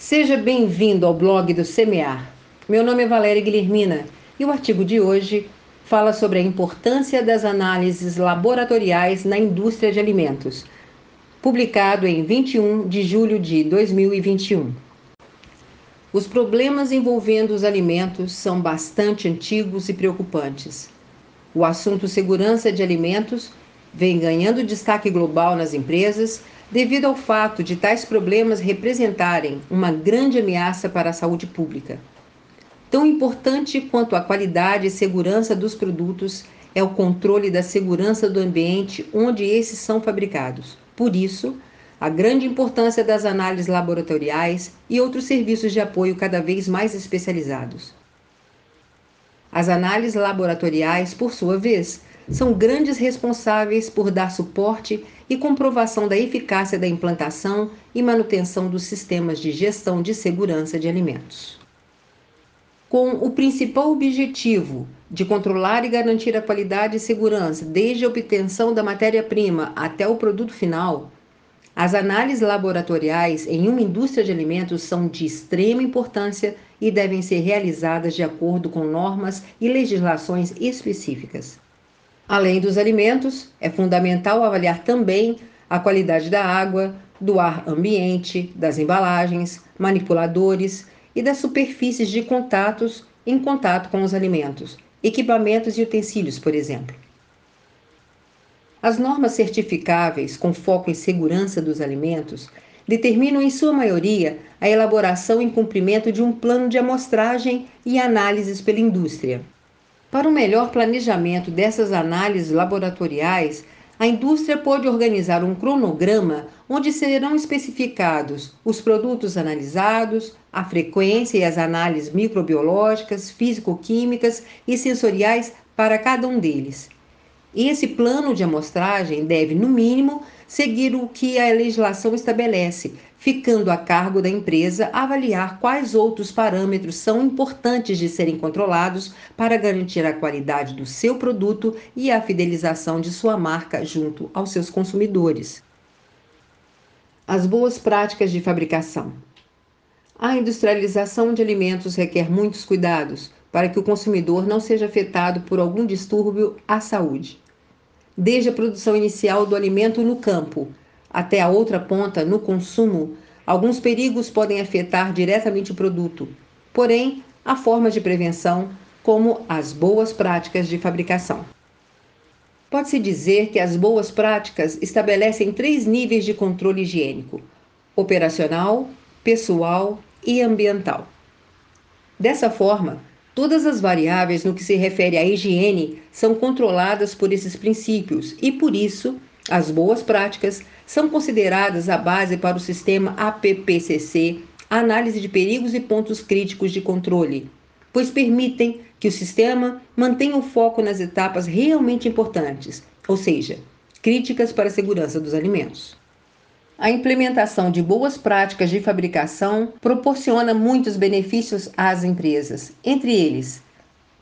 Seja bem-vindo ao blog do Semear. Meu nome é Valéria Guilhermina e o artigo de hoje fala sobre a importância das análises laboratoriais na indústria de alimentos, publicado em 21 de julho de 2021. Os problemas envolvendo os alimentos são bastante antigos e preocupantes. O assunto segurança de alimentos vem ganhando destaque global nas empresas devido ao fato de tais problemas representarem uma grande ameaça para a saúde pública. Tão importante quanto a qualidade e segurança dos produtos é o controle da segurança do ambiente onde esses são fabricados. Por isso, a grande importância das análises laboratoriais e outros serviços de apoio cada vez mais especializados. As análises laboratoriais, por sua vez, são grandes responsáveis por dar suporte e comprovação da eficácia da implantação e manutenção dos sistemas de gestão de segurança de alimentos. Com o principal objetivo de controlar e garantir a qualidade e segurança desde a obtenção da matéria-prima até o produto final, as análises laboratoriais em uma indústria de alimentos são de extrema importância e devem ser realizadas de acordo com normas e legislações específicas. Além dos alimentos, é fundamental avaliar também a qualidade da água, do ar ambiente, das embalagens, manipuladores e das superfícies de contatos em contato com os alimentos, equipamentos e utensílios, por exemplo. As normas certificáveis com foco em segurança dos alimentos determinam, em sua maioria, a elaboração e cumprimento de um plano de amostragem e análises pela indústria. Para um melhor planejamento dessas análises laboratoriais, a indústria pode organizar um cronograma onde serão especificados os produtos analisados, a frequência e as análises microbiológicas, físico-químicas e sensoriais para cada um deles esse plano de amostragem deve, no mínimo, seguir o que a legislação estabelece, ficando a cargo da empresa avaliar quais outros parâmetros são importantes de serem controlados para garantir a qualidade do seu produto e a fidelização de sua marca junto aos seus consumidores. As boas práticas de fabricação. A industrialização de alimentos requer muitos cuidados para que o consumidor não seja afetado por algum distúrbio à saúde desde a produção inicial do alimento no campo até a outra ponta no consumo, alguns perigos podem afetar diretamente o produto. Porém, há formas de prevenção, como as boas práticas de fabricação. Pode-se dizer que as boas práticas estabelecem três níveis de controle higiênico: operacional, pessoal e ambiental. Dessa forma, Todas as variáveis no que se refere à higiene são controladas por esses princípios e, por isso, as boas práticas são consideradas a base para o sistema APPCC, análise de perigos e pontos críticos de controle, pois permitem que o sistema mantenha o foco nas etapas realmente importantes, ou seja, críticas para a segurança dos alimentos. A implementação de boas práticas de fabricação proporciona muitos benefícios às empresas, entre eles,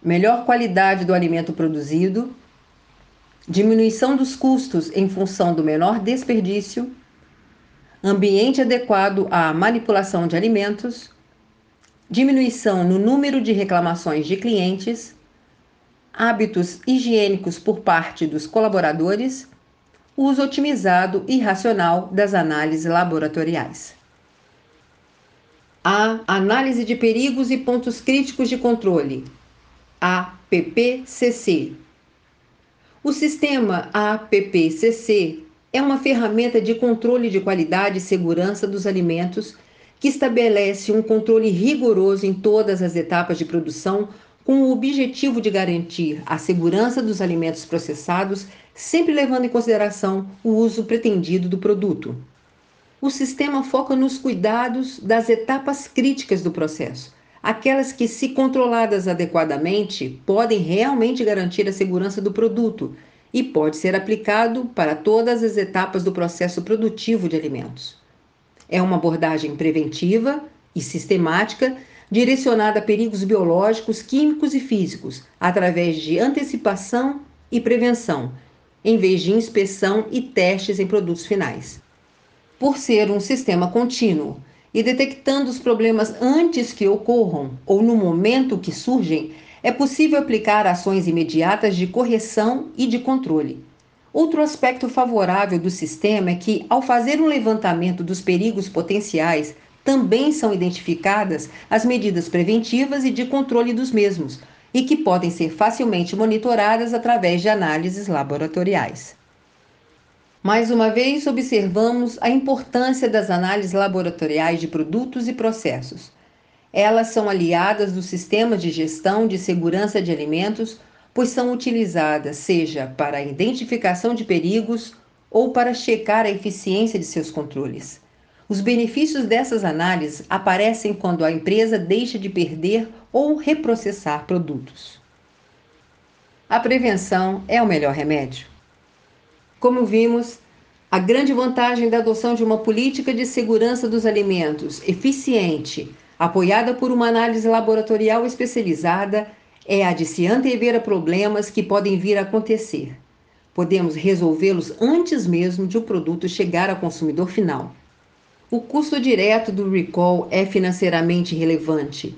melhor qualidade do alimento produzido, diminuição dos custos em função do menor desperdício, ambiente adequado à manipulação de alimentos, diminuição no número de reclamações de clientes, hábitos higiênicos por parte dos colaboradores uso otimizado e racional das análises laboratoriais. A análise de perigos e pontos críticos de controle, APPCC. O sistema APPCC é uma ferramenta de controle de qualidade e segurança dos alimentos que estabelece um controle rigoroso em todas as etapas de produção com o objetivo de garantir a segurança dos alimentos processados, sempre levando em consideração o uso pretendido do produto. O sistema foca nos cuidados das etapas críticas do processo, aquelas que, se controladas adequadamente, podem realmente garantir a segurança do produto e pode ser aplicado para todas as etapas do processo produtivo de alimentos. É uma abordagem preventiva e sistemática direcionada a perigos biológicos, químicos e físicos, através de antecipação e prevenção, em vez de inspeção e testes em produtos finais. Por ser um sistema contínuo, e detectando os problemas antes que ocorram ou no momento que surgem, é possível aplicar ações imediatas de correção e de controle. Outro aspecto favorável do sistema é que, ao fazer um levantamento dos perigos potenciais, também são identificadas as medidas preventivas e de controle dos mesmos, e que podem ser facilmente monitoradas através de análises laboratoriais. Mais uma vez, observamos a importância das análises laboratoriais de produtos e processos. Elas são aliadas do sistema de gestão de segurança de alimentos, pois são utilizadas seja para a identificação de perigos ou para checar a eficiência de seus controles. Os benefícios dessas análises aparecem quando a empresa deixa de perder ou reprocessar produtos. A prevenção é o melhor remédio. Como vimos, a grande vantagem da adoção de uma política de segurança dos alimentos eficiente, apoiada por uma análise laboratorial especializada, é a de se antever a problemas que podem vir a acontecer. Podemos resolvê-los antes mesmo de o produto chegar ao consumidor final. O custo direto do recall é financeiramente relevante.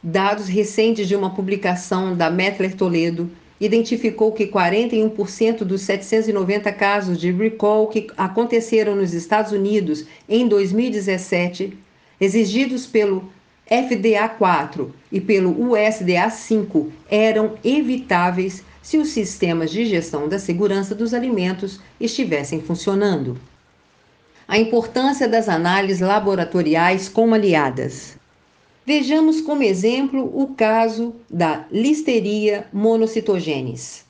Dados recentes de uma publicação da Metler Toledo identificou que 41% dos 790 casos de recall que aconteceram nos Estados Unidos em 2017, exigidos pelo FDA4 e pelo USDA5, eram evitáveis se os sistemas de gestão da segurança dos alimentos estivessem funcionando a importância das análises laboratoriais como aliadas. Vejamos como exemplo o caso da Listeria monocitogenes.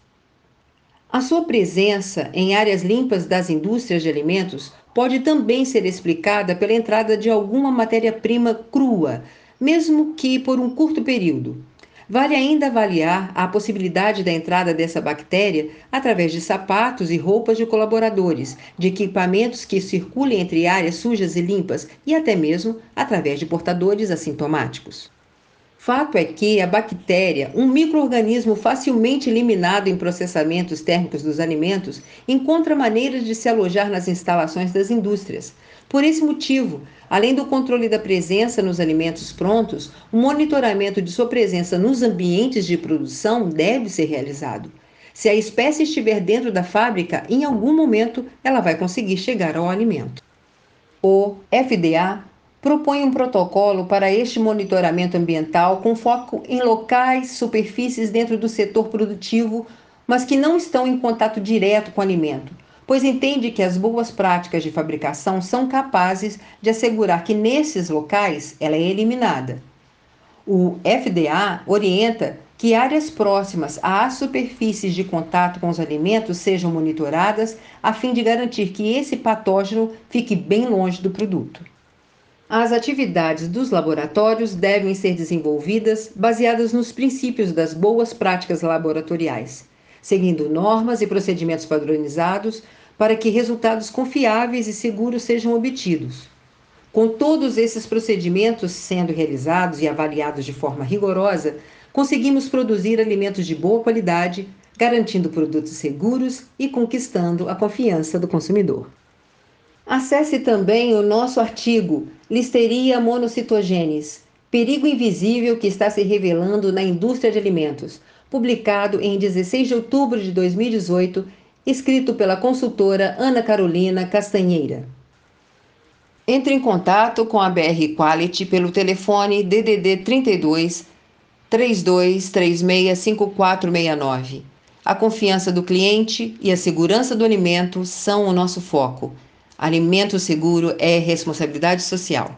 A sua presença em áreas limpas das indústrias de alimentos pode também ser explicada pela entrada de alguma matéria-prima crua, mesmo que por um curto período. Vale ainda avaliar a possibilidade da entrada dessa bactéria através de sapatos e roupas de colaboradores, de equipamentos que circulem entre áreas sujas e limpas e até mesmo através de portadores assintomáticos. Fato é que a bactéria, um microorganismo facilmente eliminado em processamentos térmicos dos alimentos, encontra maneiras de se alojar nas instalações das indústrias. Por esse motivo, Além do controle da presença nos alimentos prontos, o monitoramento de sua presença nos ambientes de produção deve ser realizado. Se a espécie estiver dentro da fábrica, em algum momento ela vai conseguir chegar ao alimento. O FDA propõe um protocolo para este monitoramento ambiental com foco em locais, superfícies dentro do setor produtivo, mas que não estão em contato direto com o alimento, pois entende que as boas práticas de fabricação são capazes de assegurar que nesses locais ela é eliminada. O FDA orienta que áreas próximas às superfícies de contato com os alimentos sejam monitoradas a fim de garantir que esse patógeno fique bem longe do produto. As atividades dos laboratórios devem ser desenvolvidas baseadas nos princípios das boas práticas laboratoriais, seguindo normas e procedimentos padronizados para que resultados confiáveis e seguros sejam obtidos. Com todos esses procedimentos sendo realizados e avaliados de forma rigorosa, conseguimos produzir alimentos de boa qualidade, garantindo produtos seguros e conquistando a confiança do consumidor. Acesse também o nosso artigo Listeria monocitogenes, perigo invisível que está se revelando na indústria de alimentos, publicado em 16 de outubro de 2018 escrito pela consultora Ana Carolina Castanheira. Entre em contato com a BR Quality pelo telefone DDD 32 3236 5469. A confiança do cliente e a segurança do alimento são o nosso foco. Alimento seguro é responsabilidade social.